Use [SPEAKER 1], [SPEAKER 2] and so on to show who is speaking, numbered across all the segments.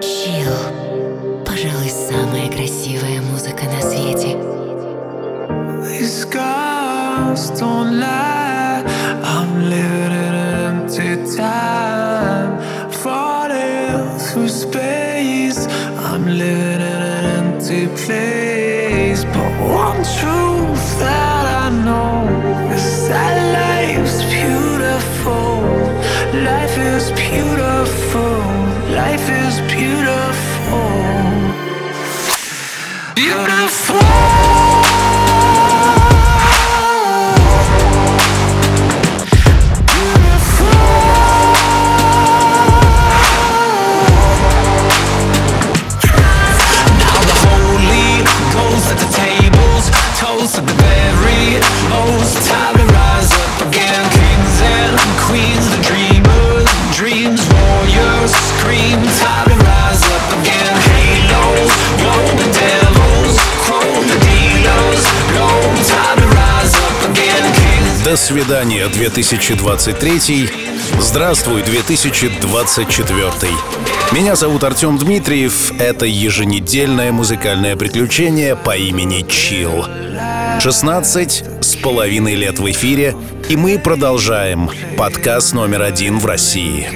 [SPEAKER 1] Chill. Пожалуй, самая красивая музыка на свете.
[SPEAKER 2] These scars.
[SPEAKER 3] До свидания, 2023. Здравствуй, 2024. Меня зовут Артем Дмитриев. Это еженедельное музыкальное приключение по имени Чил. 16 с половиной лет в эфире, и мы продолжаем. Подкаст номер один в России.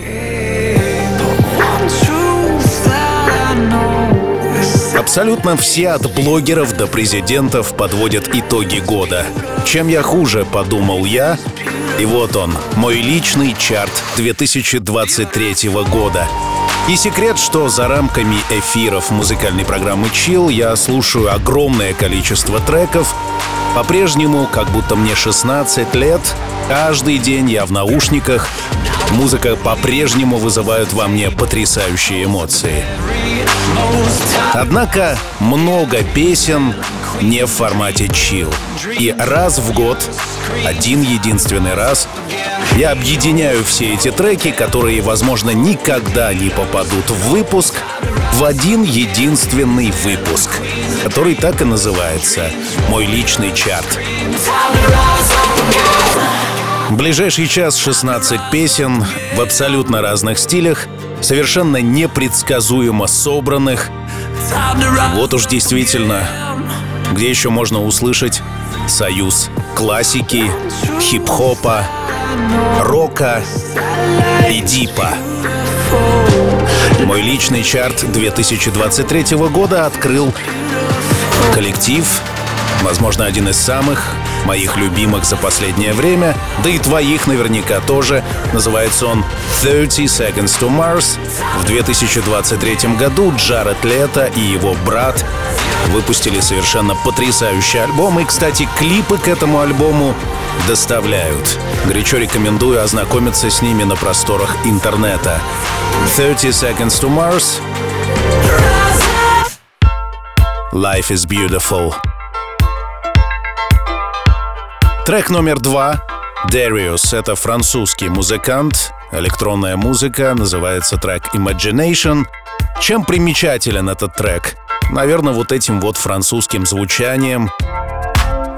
[SPEAKER 3] Абсолютно все от блогеров до президентов подводят итоги года. Чем я хуже, подумал я. И вот он, мой личный чарт 2023 года. И секрет, что за рамками эфиров музыкальной программы Chill я слушаю огромное количество треков. По-прежнему, как будто мне 16 лет, каждый день я в наушниках. Музыка по-прежнему вызывает во мне потрясающие эмоции. Однако много песен не в формате chill. И раз в год, один единственный раз, я объединяю все эти треки, которые, возможно, никогда не попадут в выпуск, в один единственный выпуск, который так и называется «Мой личный чарт». Ближайший час 16 песен в абсолютно разных стилях, совершенно непредсказуемо собранных. Вот уж действительно, где еще можно услышать союз классики, хип-хопа, рока и дипа. Мой личный чарт 2023 года открыл коллектив, возможно, один из самых моих любимых за последнее время, да и твоих наверняка тоже. Называется он 30 Seconds to Mars. В 2023 году Джаред Лето и его брат выпустили совершенно потрясающий альбом. И, кстати, клипы к этому альбому доставляют. Горячо рекомендую ознакомиться с ними на просторах интернета. 30 Seconds to Mars. Life is beautiful. Трек номер два. Darius — это французский музыкант. Электронная музыка, называется трек Imagination. Чем примечателен этот трек? Наверное, вот этим вот французским звучанием,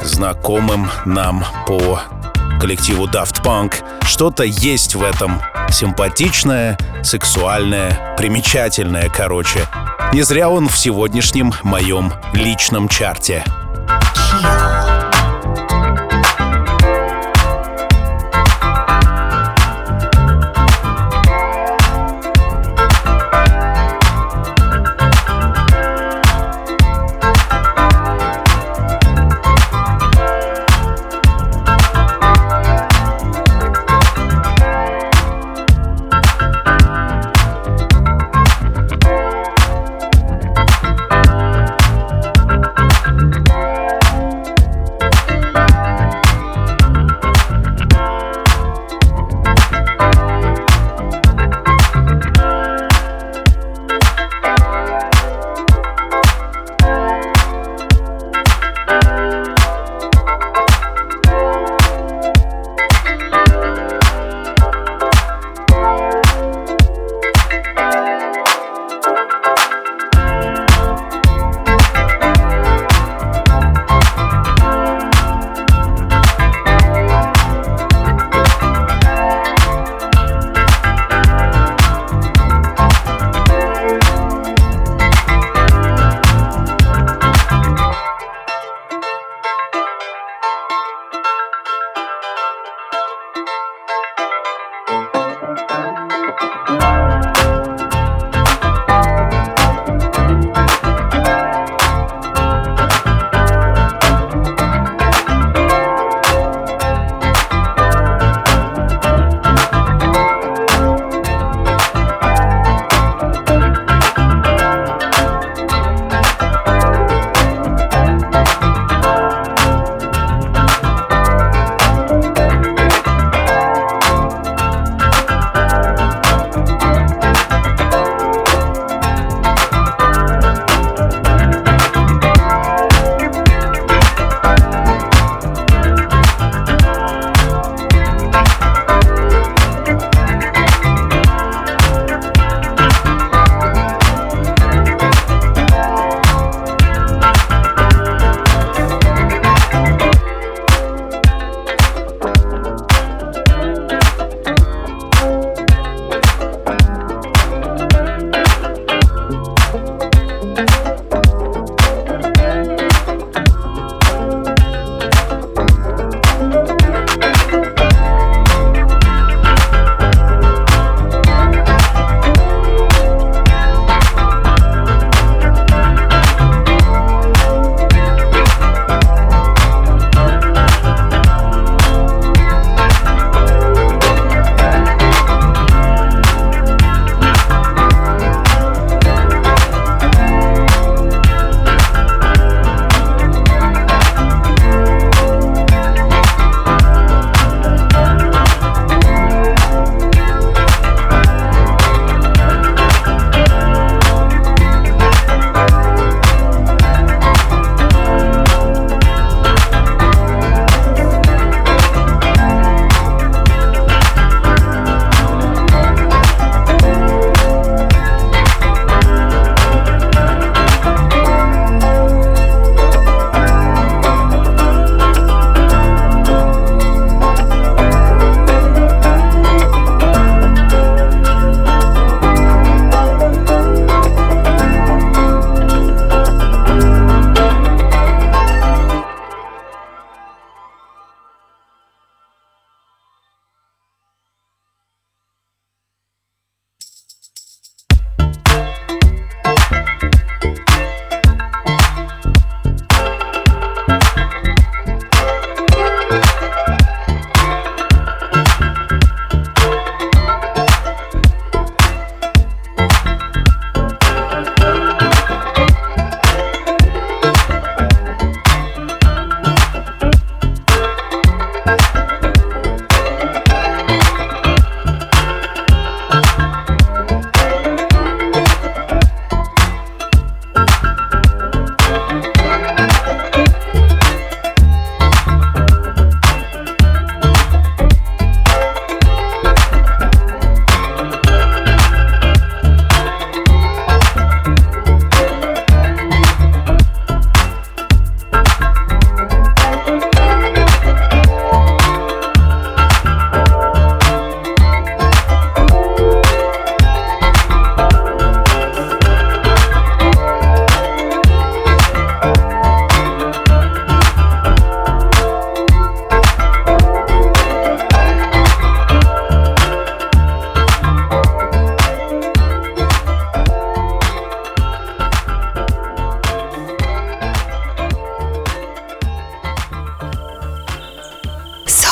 [SPEAKER 3] знакомым нам по коллективу Daft Punk. Что-то есть в этом симпатичное, сексуальное, примечательное, короче. Не зря он в сегодняшнем моем личном чарте.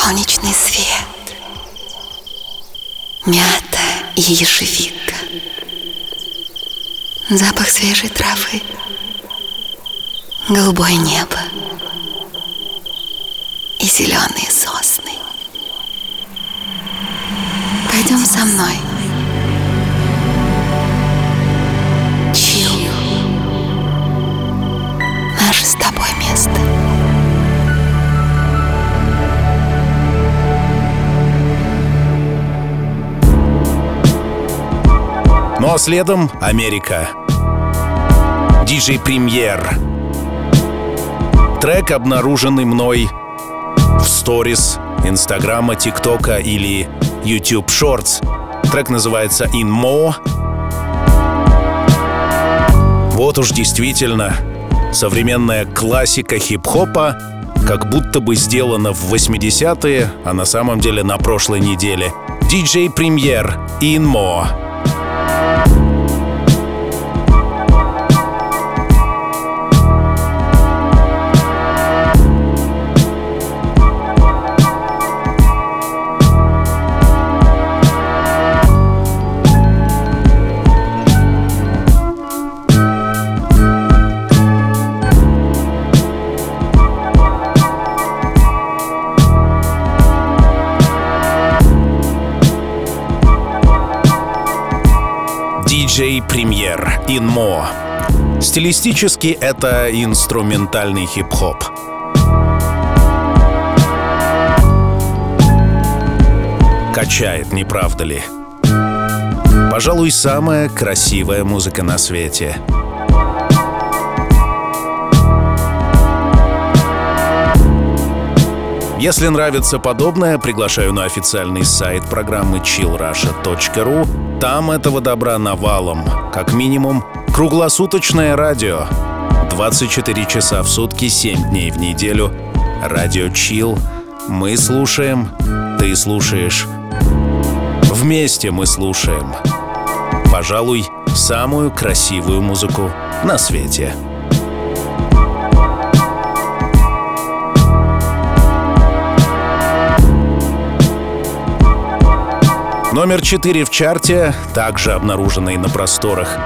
[SPEAKER 1] солнечный свет, мята и ежевика, запах свежей травы, голубое небо и зеленые сосны. Пойдем со мной.
[SPEAKER 3] Ну а следом Америка. Диджей Премьер. Трек, обнаруженный мной в сторис Инстаграма, ТикТока или YouTube Shorts. Трек называется In Mo. Вот уж действительно современная классика хип-хопа, как будто бы сделана в 80-е, а на самом деле на прошлой неделе. DJ Премьер In Mo. Диджей Премьер Инмо. Стилистически это инструментальный хип-хоп. Качает, не правда ли? Пожалуй, самая красивая музыка на свете. Если нравится подобное, приглашаю на официальный сайт программы chillrusha.ru. Там этого добра навалом. Как минимум, круглосуточное радио. 24 часа в сутки, 7 дней в неделю. Радио Chill. Мы слушаем, ты слушаешь. Вместе мы слушаем. Пожалуй, самую красивую музыку на свете. Номер 4 в чарте, также обнаруженный на просторах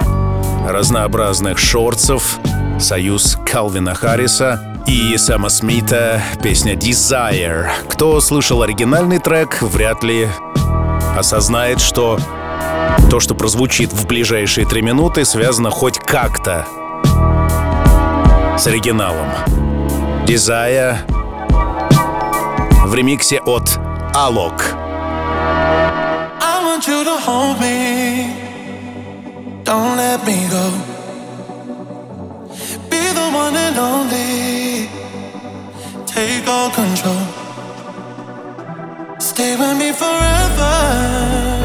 [SPEAKER 3] разнообразных шорцев, союз Калвина Харриса и Сэма Смита, песня Desire. Кто слышал оригинальный трек, вряд ли осознает, что то, что прозвучит в ближайшие три минуты, связано хоть как-то с оригиналом. Desire в ремиксе от Алок.
[SPEAKER 4] Want you to hold me. Don't let me go. Be the one and only. Take all control. Stay with me forever.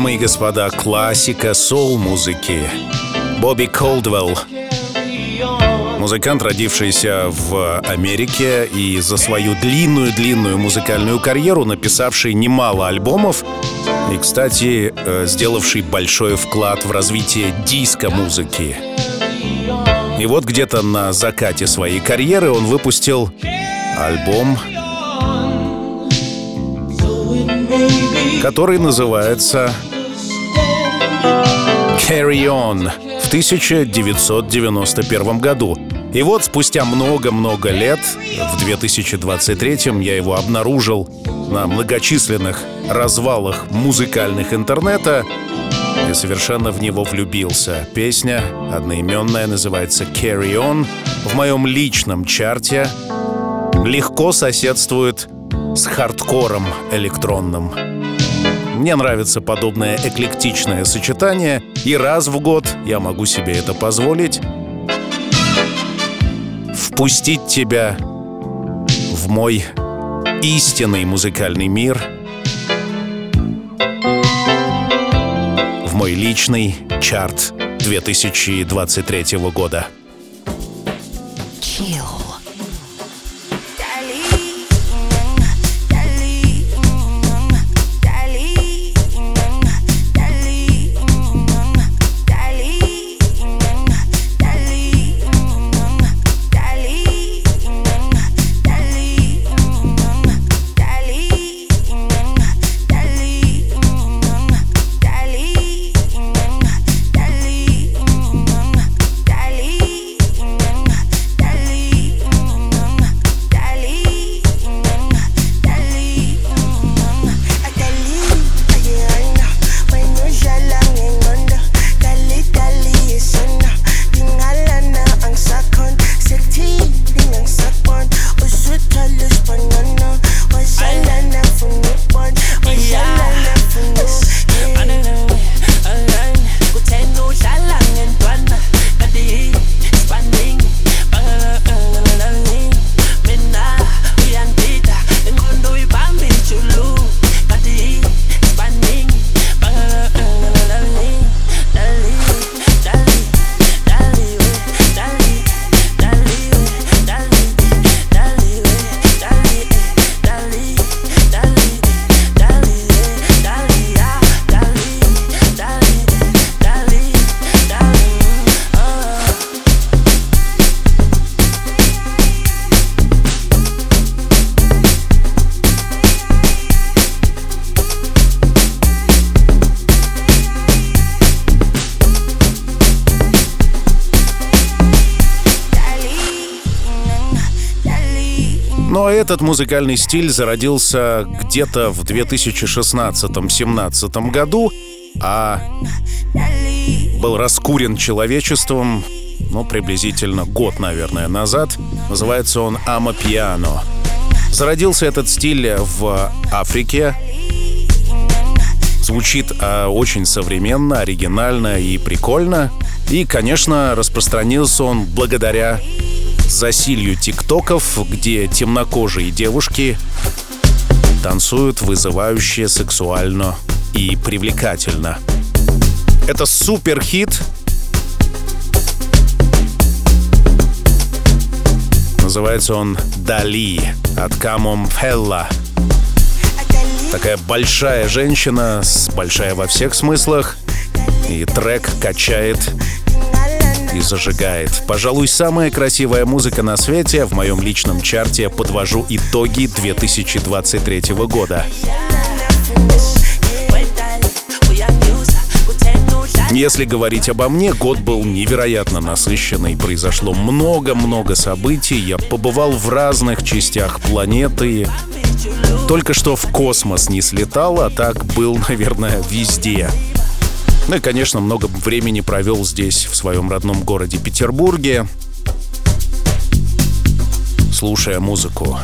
[SPEAKER 3] Дамы и господа, классика соул-музыки. Бобби Колдвелл, музыкант, родившийся в Америке и за свою длинную-длинную музыкальную карьеру написавший немало альбомов и, кстати, э, сделавший большой вклад в развитие диско-музыки. И вот где-то на закате своей карьеры он выпустил альбом, который называется Carry On в 1991 году. И вот спустя много-много лет, в 2023 я его обнаружил на многочисленных развалах музыкальных интернета и совершенно в него влюбился. Песня одноименная называется Carry On. В моем личном чарте легко соседствует с хардкором электронным. Мне нравится подобное эклектичное сочетание, и раз в год я могу себе это позволить. Впустить тебя в мой истинный музыкальный мир, в мой личный чарт 2023 года.
[SPEAKER 1] Chill.
[SPEAKER 3] Этот музыкальный стиль зародился где-то в 2016-17 году а был раскурен человечеством, ну, приблизительно год, наверное, назад. Называется он «Амапиано». Зародился этот стиль в Африке. Звучит э, очень современно, оригинально и прикольно. И, конечно, распространился он благодаря засилью тиктоков, где темнокожие девушки танцуют вызывающе, сексуально и привлекательно. Это супер хит. Называется он «Дали» от Камом Фелла. Такая большая женщина, большая во всех смыслах. И трек качает и зажигает. Пожалуй, самая красивая музыка на свете. В моем личном чарте подвожу итоги 2023 года. Если говорить обо мне, год был невероятно насыщенный. Произошло много-много событий. Я побывал в разных частях планеты. Только что в космос не слетал, а так был, наверное, везде. Ну и, конечно, много времени провел здесь, в своем родном городе Петербурге, слушая музыку.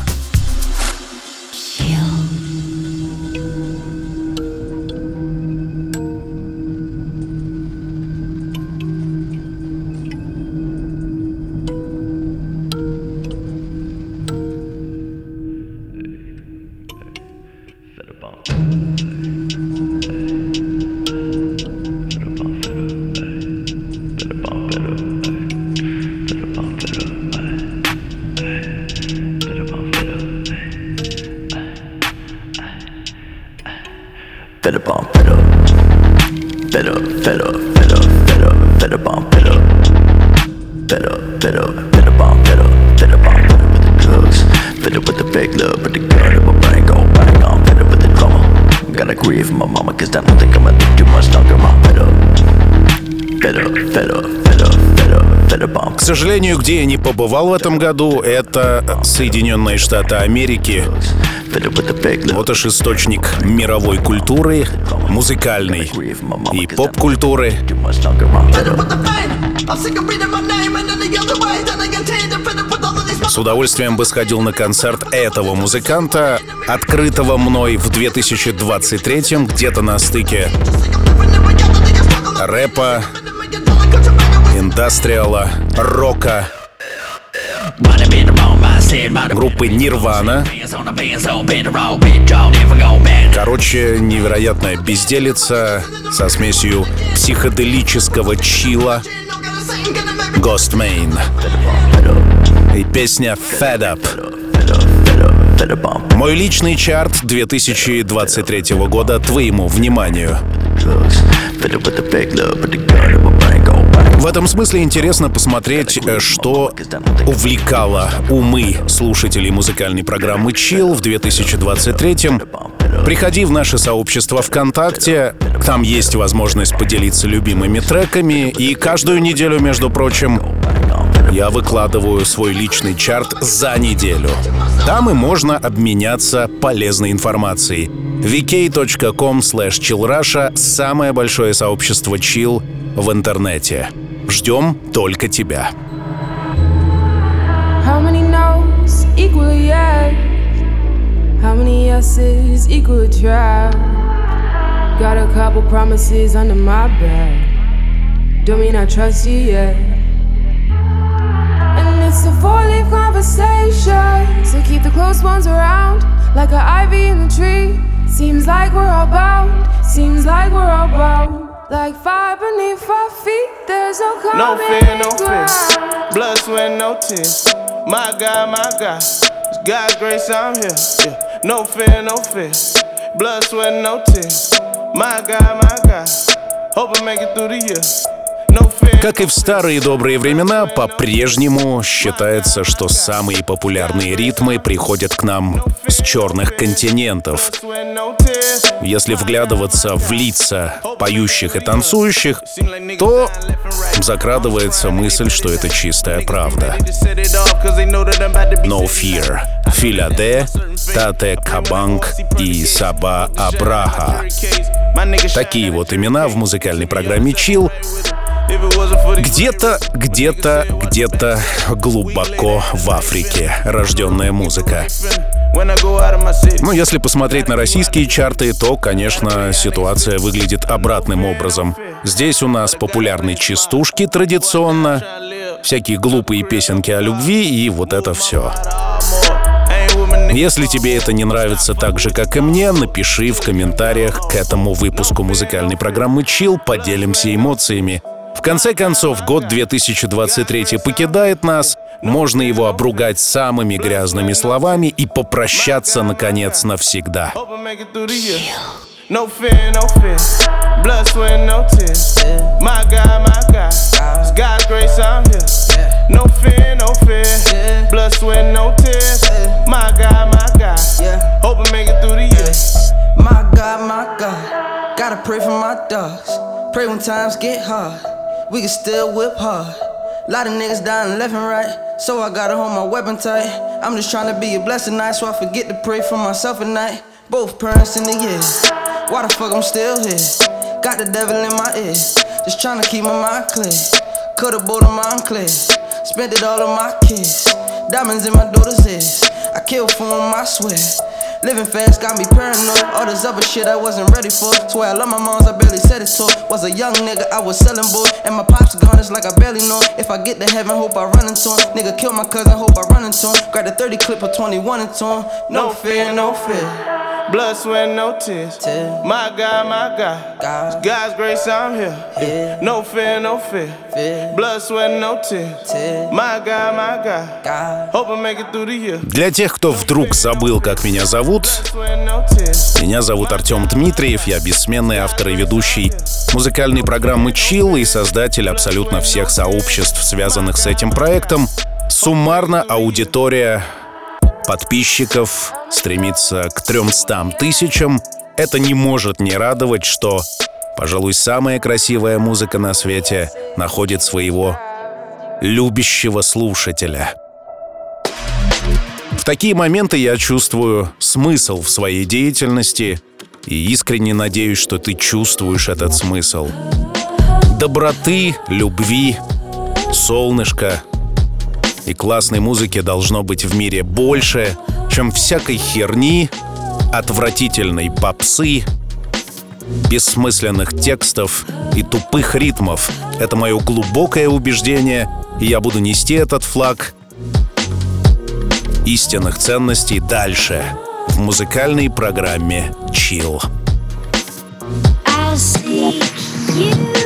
[SPEAKER 3] Побывал в этом году, это Соединенные Штаты Америки. Вот уж источник мировой культуры, музыкальной и поп-культуры. С удовольствием бы сходил на концерт этого музыканта, открытого мной в 2023 где-то на стыке рэпа, индастриала, рока, группы Нирвана. Короче, невероятная безделица со смесью психоделического чила Ghostmain и песня Fed Up. Мой личный чарт 2023 года твоему вниманию. В этом смысле интересно посмотреть, э, что увлекало умы слушателей музыкальной программы Chill в 2023 Приходи в наше сообщество ВКонтакте, там есть возможность поделиться любимыми треками, и каждую неделю, между прочим, я выкладываю свой личный чарт за неделю. Там и можно обменяться полезной информацией. vk.com slash chillrusha — самое большое сообщество chill в интернете. Ждем только тебя.
[SPEAKER 5] How many no's equal yes? How many yeses equal try? Got a couple promises under my belt. Don't mean I trust you yet. And it's four-leaf conversation, so keep the close ones around, like an ivy in the tree. Seems like we're all bound. Seems like we're all bound. Like fire beneath our feet, there's no common
[SPEAKER 6] No fear, no
[SPEAKER 5] ground.
[SPEAKER 6] fear. Blood, sweat, no tears. My God, my God. It's God's grace, I'm here. Yeah. No fear, no fear. Blood, sweat, no tears. My God, my God. Hope I make it through the year.
[SPEAKER 3] Как и в старые добрые времена, по-прежнему считается, что самые популярные ритмы приходят к нам с черных континентов. Если вглядываться в лица поющих и танцующих, то закрадывается мысль, что это чистая правда. No Fear, Филяде, Тате Кабанг и Саба Абраха. Такие вот имена в музыкальной программе Chill где-то, где-то, где-то глубоко в Африке рожденная музыка. Ну, если посмотреть на российские чарты, то, конечно, ситуация выглядит обратным образом. Здесь у нас популярны частушки традиционно, всякие глупые песенки о любви и вот это все. Если тебе это не нравится так же, как и мне, напиши в комментариях к этому выпуску музыкальной программы Chill, поделимся эмоциями. В конце концов, год 2023 покидает нас, можно его обругать самыми грязными словами и попрощаться, наконец, навсегда.
[SPEAKER 6] No fear, no fear. Blood, sweat, no tears. My God, my God. It's God's grace, I'm here. No fear, no fear. Blood, sweat, no tears. My God, my God. Hope I make it through the year.
[SPEAKER 7] My God, my God. Gotta pray for my dogs. Pray when times get hard. We can still whip hard. Lot of niggas dying left and right, so I gotta hold my weapon tight. I'm just trying to be a blessing night, so I forget to pray for myself at night. Both parents in the year. Why the fuck I'm still here? Got the devil in my ear. Just trying to keep my mind clear. Bought a mind clear. Spent it all on my kids. Diamonds in my daughter's ears. I killed for them, I swear. Living fast got me paranoid. All this other shit I wasn't ready for. Swear I love my moms, I barely said it so. Was a young nigga, I was selling boy. And my pops gone, it's like I barely know. If I get to heaven, hope I run into him. Nigga kill my cousin, hope I run into him. Grab the 30 clip of 21 into him. No fear, no fear.
[SPEAKER 6] Blood, sweat, no tears. My God, my God. God's grace, I'm here. No fear, no fear. Blood, sweat, no tears. My God, my God. Hope I make it through the year.
[SPEAKER 3] Для тех, кто вдруг забыл, как меня зовут, меня зовут Артем Дмитриев, я бессменный автор и ведущий музыкальной программы Chill и создатель абсолютно всех сообществ, связанных с этим проектом. Суммарно аудитория подписчиков стремится к 300 тысячам, это не может не радовать, что, пожалуй, самая красивая музыка на свете находит своего любящего слушателя. В такие моменты я чувствую смысл в своей деятельности и искренне надеюсь, что ты чувствуешь этот смысл. Доброты, любви, солнышко — и классной музыки должно быть в мире больше, чем всякой херни, отвратительной попсы, бессмысленных текстов и тупых ритмов. Это мое глубокое убеждение, и я буду нести этот флаг истинных ценностей дальше в музыкальной программе see you.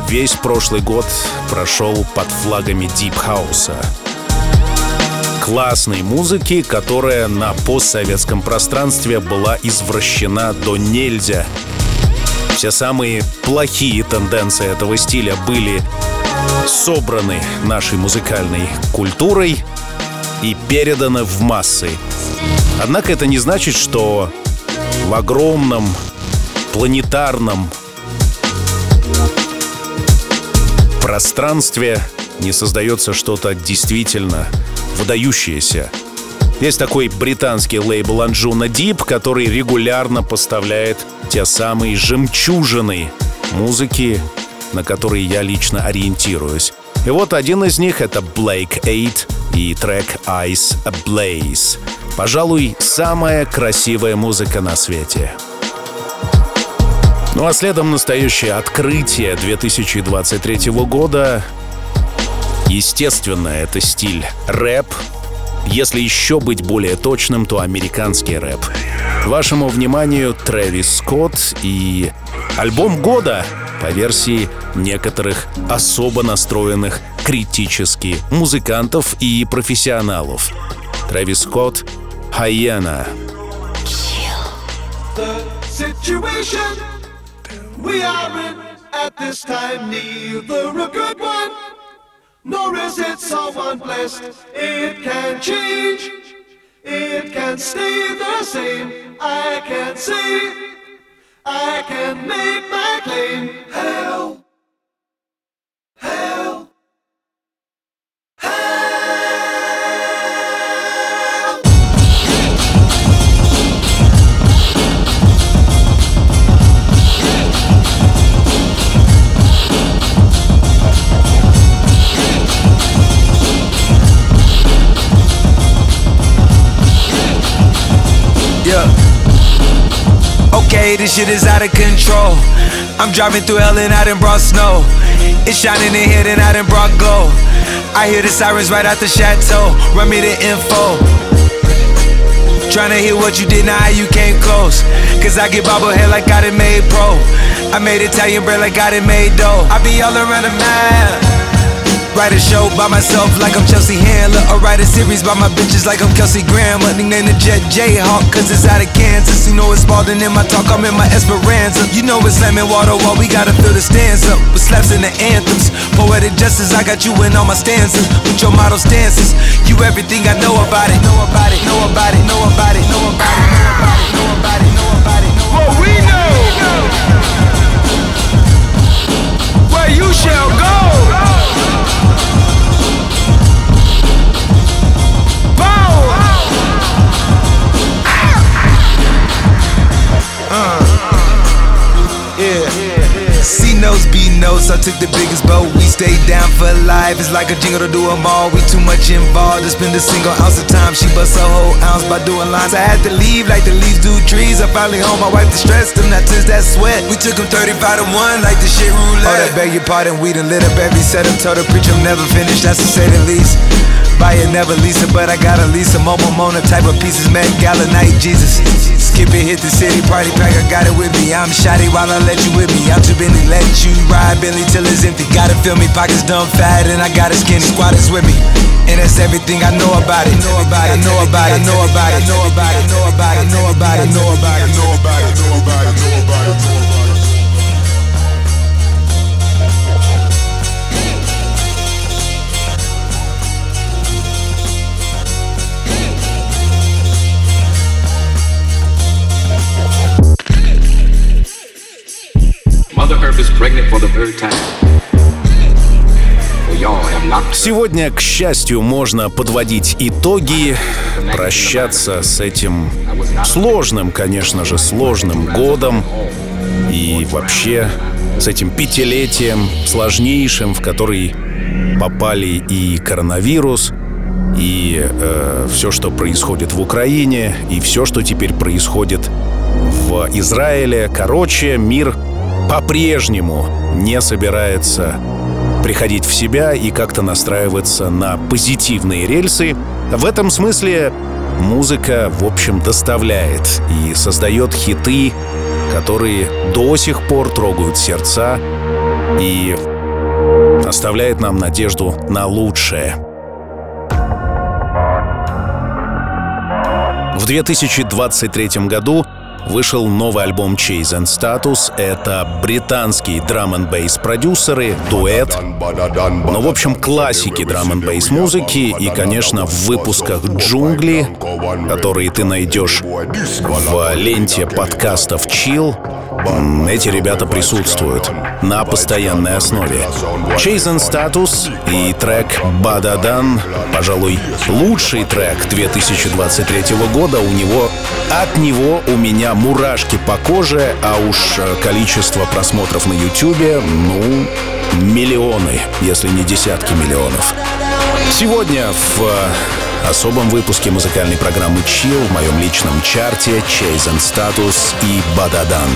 [SPEAKER 3] Весь прошлый год прошел под флагами Deep House. Классной музыки, которая на постсоветском пространстве была извращена до нельзя. Все самые плохие тенденции этого стиля были собраны нашей музыкальной культурой и переданы в массы. Однако это не значит, что в огромном планетарном пространстве не создается что-то действительно выдающееся. Есть такой британский лейбл Anjuna Deep, который регулярно поставляет те самые жемчужины музыки, на которые я лично ориентируюсь. И вот один из них — это Blake 8 и трек Ice Ablaze. Пожалуй, самая красивая музыка на свете. Ну а следом настоящее открытие 2023 года. Естественно, это стиль рэп. Если еще быть более точным, то американский рэп. Вашему вниманию Трэвис Скотт и альбом года по версии некоторых особо настроенных критически музыкантов и профессионалов. Трэвис Скотт «Хайена».
[SPEAKER 8] Situation we are in at this time, neither a good one, nor is it someone blessed. It can change, it can stay the same. I can say, I can make my claim. Hell,
[SPEAKER 9] This shit is out of control. I'm driving through hell and I done brought snow. It's shining in here and I done brought gold. I hear the sirens right out the chateau. Run me the info. Tryna hear what you did, now how you came close. Cause I get bobblehead like I done made pro. I made Italian bread like I done made dough. I be all around the map. Write a show by myself like I'm Chelsea Handler. Or write a series by my bitches like I'm Kelsey Grammer. Nickname the Jet Jayhawk, cause it's out of Kansas. You know it's Spalding in my talk, I'm in my Esperanza. You know it's slamming water while we gotta fill the stands up. With slaps in the anthems. Poetic justice, I got you in all my stanzas. With your model stances. You everything I know about it. Know about it, know about it, know about it, know about it, know about it, know about it, know about it. What we know. Where you shall go. Uh. C notes, B notes, I took the biggest boat. We stayed down for life. It's like a jingle to do 'em all. We too much involved to spend a single ounce of time. She bust a whole ounce by doing lines. I had to leave like the leaves do trees. I finally home, I my wife distressed them, not since that sweat. We took 'em 35 to 1 like the shit roulette. Oh, that beg your pardon, we done lit up every setup. Told the preacher I'm never finished, that's to say the least. Buy it, never lease it, but I got a lease. A mobile Mona type of pieces, Met Gala night, Jesus. Skip it, hit the city, party pack, I got it with me. I'm shoddy while I let you with me. I'm too busy, let you ride Billy till it's empty. Gotta feel me, pockets done fat, and I got a skinny squad is with me. And that's everything I know about it. Know about it, know about it, know about it, know about it, know about it, know about it, know about it, know about it, know about it, know about it,
[SPEAKER 3] Сегодня, к счастью, можно подводить итоги, прощаться с этим сложным, конечно же, сложным годом и вообще с этим пятилетием сложнейшим, в который попали и коронавирус, и э, все, что происходит в Украине, и все, что теперь происходит в Израиле. Короче, мир по-прежнему не собирается приходить в себя и как-то настраиваться на позитивные рельсы. В этом смысле музыка, в общем, доставляет и создает хиты, которые до сих пор трогают сердца и оставляет нам надежду на лучшее. В 2023 году вышел новый альбом Chase and Status. Это британские драм н бейс продюсеры, дуэт. Ну, в общем, классики драм н бейс музыки и, конечно, в выпусках «Джунгли», которые ты найдешь в ленте подкастов «Chill», эти ребята присутствуют на постоянной основе. Chase and Status и трек «Бададан», пожалуй, лучший трек 2023 года. У него от него у меня мурашки по коже, а уж количество просмотров на Ютубе, ну, миллионы, если не десятки миллионов. Сегодня в особом выпуске музыкальной программы Chill в моем личном чарте Chase and Status и Бададан.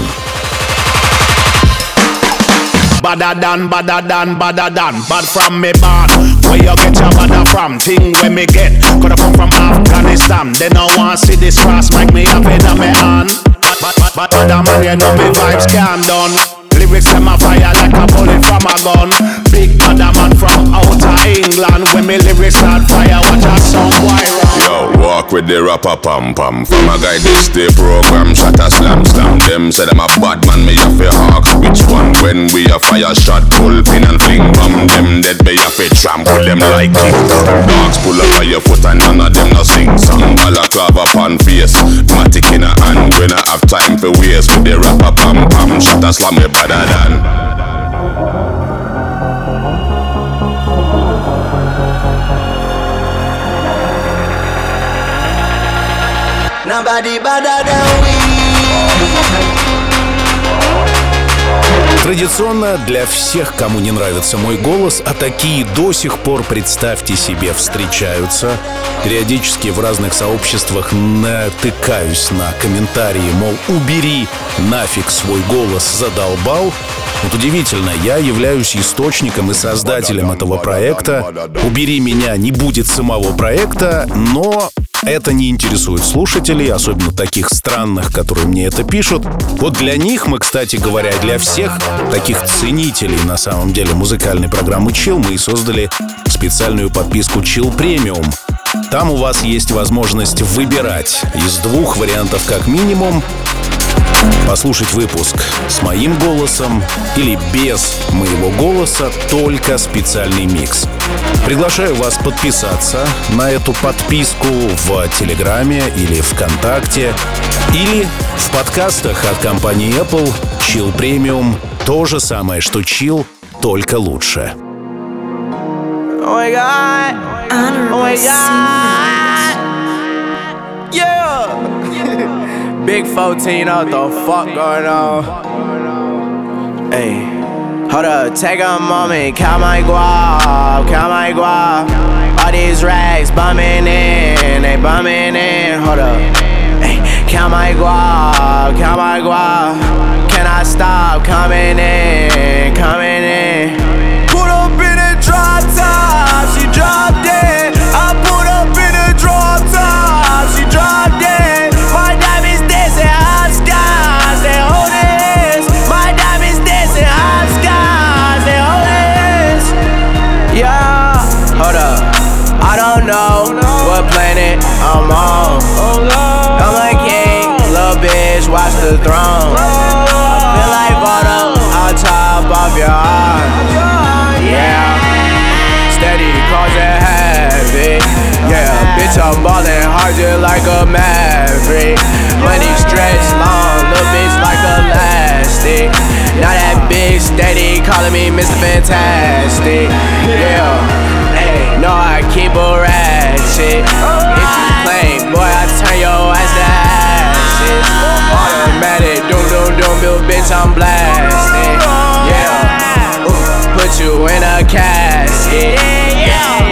[SPEAKER 10] Badder than, badder than, badder than Bad from me born Where you get your badder from? Thing where me get Coulda come from Afghanistan They no want see this cross Make me have it on me hand But, but, but, but badder man, you know me vibes can't done Lyrics them a fire like a bullet from a gun Big badder man from outer England When me lyrics start fire Watch out some wire
[SPEAKER 11] Yo, walk with the rapper pam pam. From a guy this day program, shot a slam slam. Them say them a bad man, me have to hawks. Which one? When we a fire shot, pull pin and fling bomb. Them dead, me have to trample them like king. Dogs pull up on your foot and none of them no sing song. Balaclava pan face, matic in a hand. When I have time for waste with the rapper pam pam. Shot a slam me better than.
[SPEAKER 12] Nobody better than we.
[SPEAKER 3] Традиционно для всех, кому не нравится мой голос, а такие до сих пор, представьте себе, встречаются. Периодически в разных сообществах натыкаюсь на комментарии, мол, убери нафиг свой голос, задолбал. Вот удивительно, я являюсь источником и создателем этого проекта. «Убери меня» не будет самого проекта, но это не интересует слушателей, особенно таких странных, которые мне это пишут. Вот для них мы, кстати говоря, для всех таких ценителей на самом деле музыкальной программы Chill мы и создали специальную подписку Chill Premium. Там у вас есть возможность выбирать из двух вариантов как минимум послушать выпуск с моим голосом или без моего голоса, только специальный микс. Приглашаю вас подписаться на эту подписку в Телеграме или ВКонтакте, или в подкастах от компании Apple Chill Premium. То же самое, что Chill, только лучше.
[SPEAKER 6] Oh my god. Oh my god. Yeah. Big 14, what the fuck going on? Hey. Hold up, take a moment, count my guap, count my guap. All these racks bumming in, they bumming in. Hold up, hey, count my guap, count my guap. Can I stop coming in, coming in? Put up in a drop top, she dropped it. I'm on. I'm a king, little bitch, watch the throne. I feel like bottom on top of your heart. Yeah, steady causing havoc. Yeah, bitch, I'm ballin' hard just like a maverick. Money stretch long, little bitch like elastic. Now that bitch steady calling me Mr. Fantastic. Yeah, no, I keep a ratchet. If you claim, boy, I turn your ass to ashes. Automatic, doom, doom, doom, bill, bitch, I'm blasting. Yeah, Ooh, put you in a casket.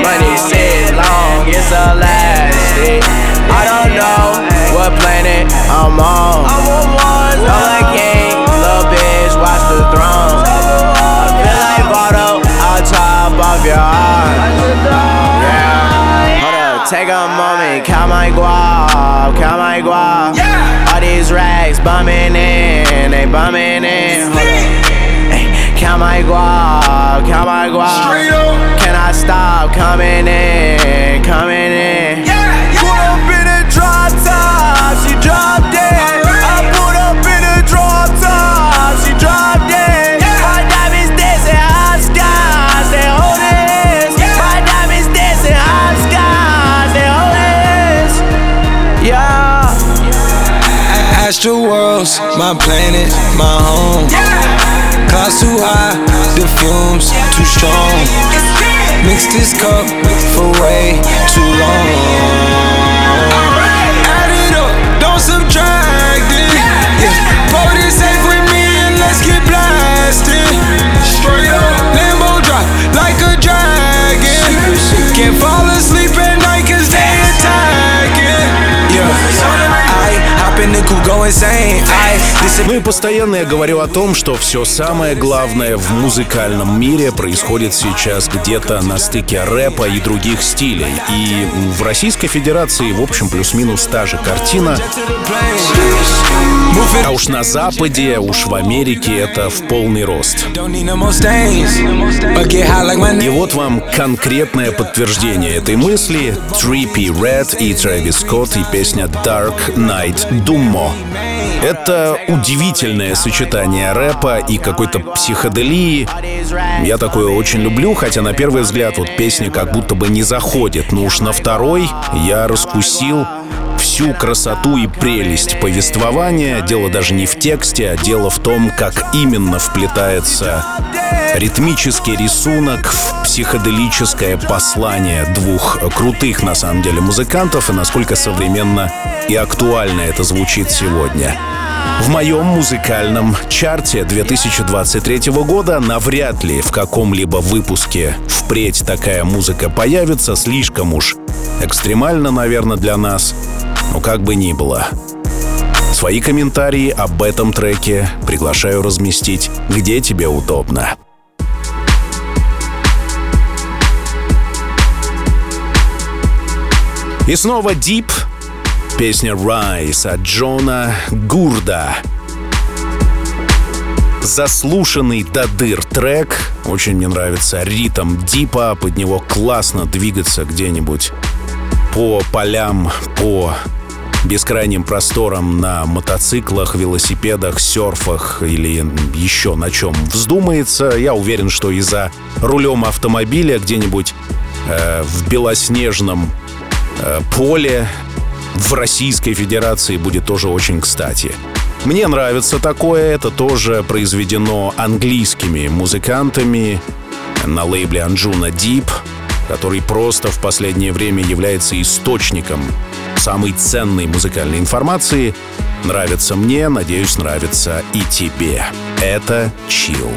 [SPEAKER 6] Money stays long, it's elastic. I don't know what planet I'm on. I'm a king, little take a moment, count my guap, count my guap. All these racks bumming in, they bumming in. Hold up. Ay, Count my guap, count my guap. Can I stop coming in, coming in? Put up in a drop top, she dropped
[SPEAKER 9] Astral worlds, my planet, my home. Clouds too high, the fumes too strong. Mix this cup for way too long. Add it up, don't subtract it. Yeah. This with me and let's. Straight up, drop like a dragon. Can't fall
[SPEAKER 3] Ну и постоянно я говорю о том, что все самое главное в музыкальном мире происходит сейчас где-то на стыке рэпа и других стилей. И в Российской Федерации, в общем, плюс-минус та же картина. А уж на Западе, уж в Америке это в полный рост. И вот вам конкретное подтверждение этой мысли. Trippy Red и Трэвис Скотт и песня Dark Night Dummo. Это удивительное сочетание рэпа и какой-то психоделии. Я такое очень люблю, хотя на первый взгляд вот песня как будто бы не заходит. Но уж на второй я раскусил всю красоту и прелесть повествования. Дело даже не в тексте, а дело в том, как именно вплетается ритмический рисунок в психоделическое послание двух крутых, на самом деле, музыкантов и насколько современно и актуально это звучит сегодня. В моем музыкальном чарте 2023 года навряд ли в каком-либо выпуске впредь такая музыка появится, слишком уж экстремально, наверное, для нас, но как бы ни было. Свои комментарии об этом треке приглашаю разместить, где тебе удобно. И снова Deep, песня Rise от Джона Гурда. Заслушанный до дыр трек. Очень мне нравится ритм дипа. Под него классно двигаться где-нибудь по полям, по бескрайним просторам на мотоциклах, велосипедах, серфах или еще на чем вздумается. Я уверен, что и за рулем автомобиля где-нибудь э, в белоснежном э, поле в Российской Федерации будет тоже очень кстати. Мне нравится такое, это тоже произведено английскими музыкантами на лейбле Anjuna Deep, который просто в последнее время является источником самой ценной музыкальной информации. Нравится мне, надеюсь, нравится и тебе. Это Chill.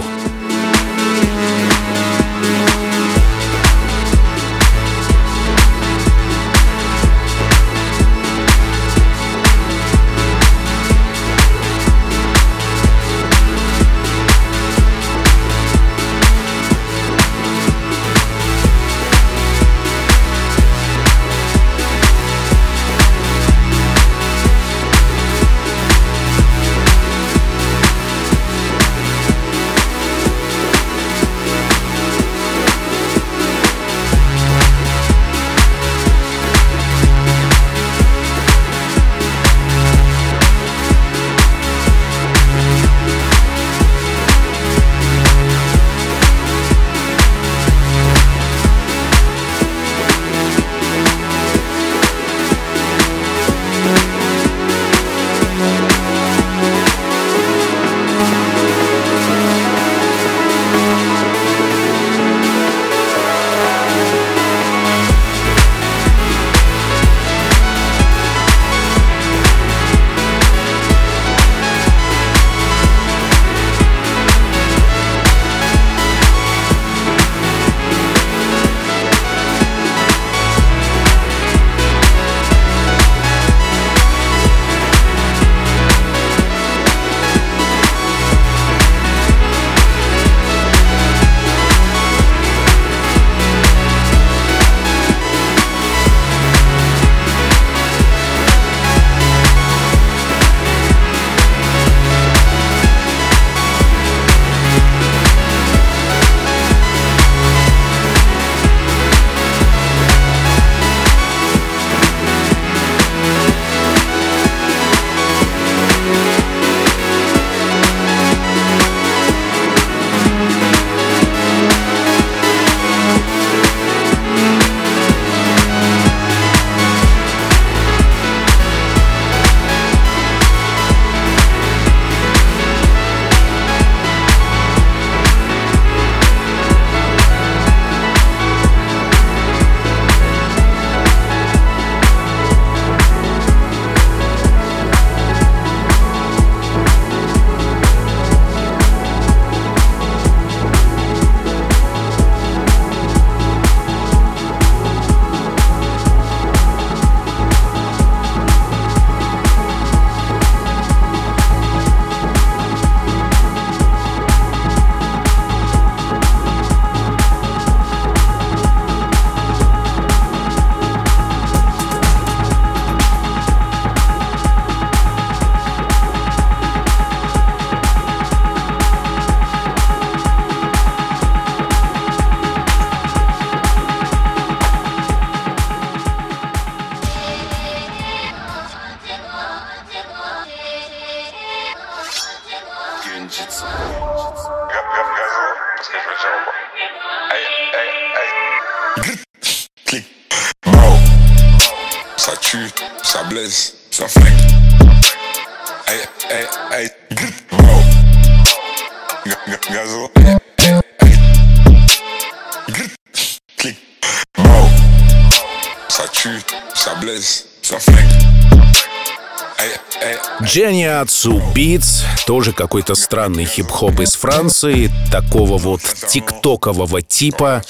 [SPEAKER 3] Джениацу Beats, тоже какой-то странный хип-хоп из Франции, такого вот тиктокового типа.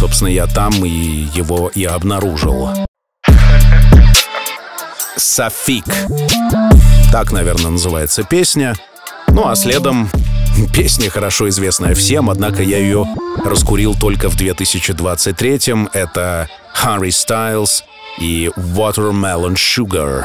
[SPEAKER 3] Собственно, я там и его и обнаружил. Софик. Так, наверное, называется песня. Ну а следом песня хорошо известная всем, однако я ее раскурил только в 2023-м. Это Harry Styles и Watermelon Sugar.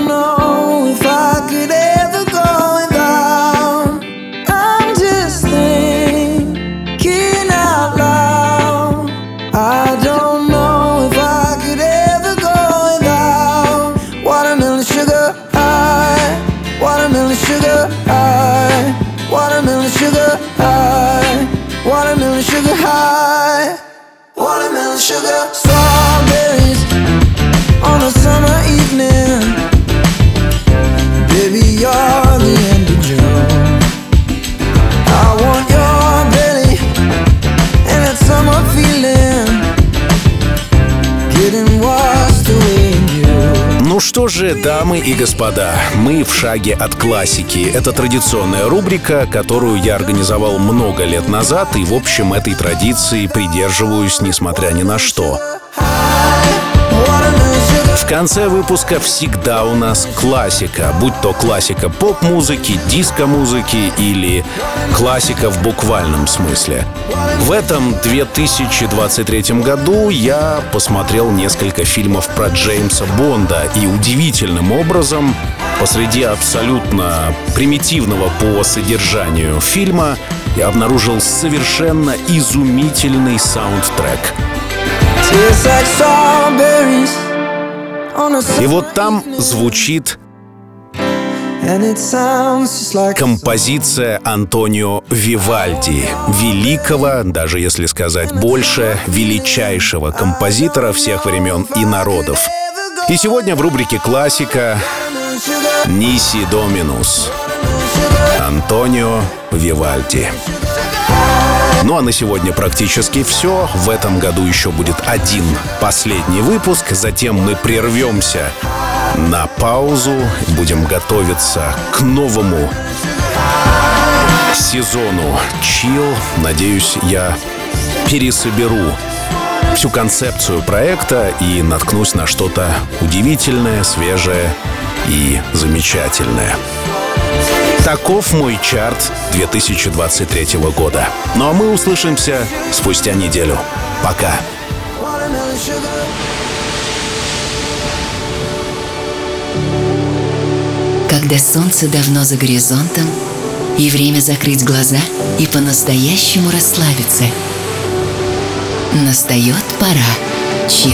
[SPEAKER 3] что же, дамы и господа, мы в шаге от классики. Это традиционная рубрика, которую я организовал много лет назад, и в общем этой традиции придерживаюсь, несмотря ни на что. В конце выпуска всегда у нас классика, будь то классика поп-музыки, диско-музыки или классика в буквальном смысле. В этом 2023 году я посмотрел несколько фильмов про Джеймса Бонда и удивительным образом посреди абсолютно примитивного по содержанию фильма я обнаружил совершенно изумительный саундтрек.
[SPEAKER 12] Tastes like strawberries
[SPEAKER 3] И вот там звучит композиция Антонио Вивальди, великого, даже если сказать больше, величайшего композитора всех времен и народов. И сегодня в рубрике «Классика» Ниси Доминус Антонио Вивальди. Ну а на сегодня практически все. В этом году еще будет один последний выпуск. Затем мы прервемся на паузу. Будем готовиться к новому сезону Chill. Надеюсь, я пересоберу всю концепцию проекта и наткнусь на что-то удивительное, свежее и замечательное. Таков мой чарт 2023 года. Ну а мы услышимся спустя неделю. Пока.
[SPEAKER 1] Когда солнце давно за горизонтом, и время закрыть глаза и по-настоящему расслабиться. Настает пора. Чил.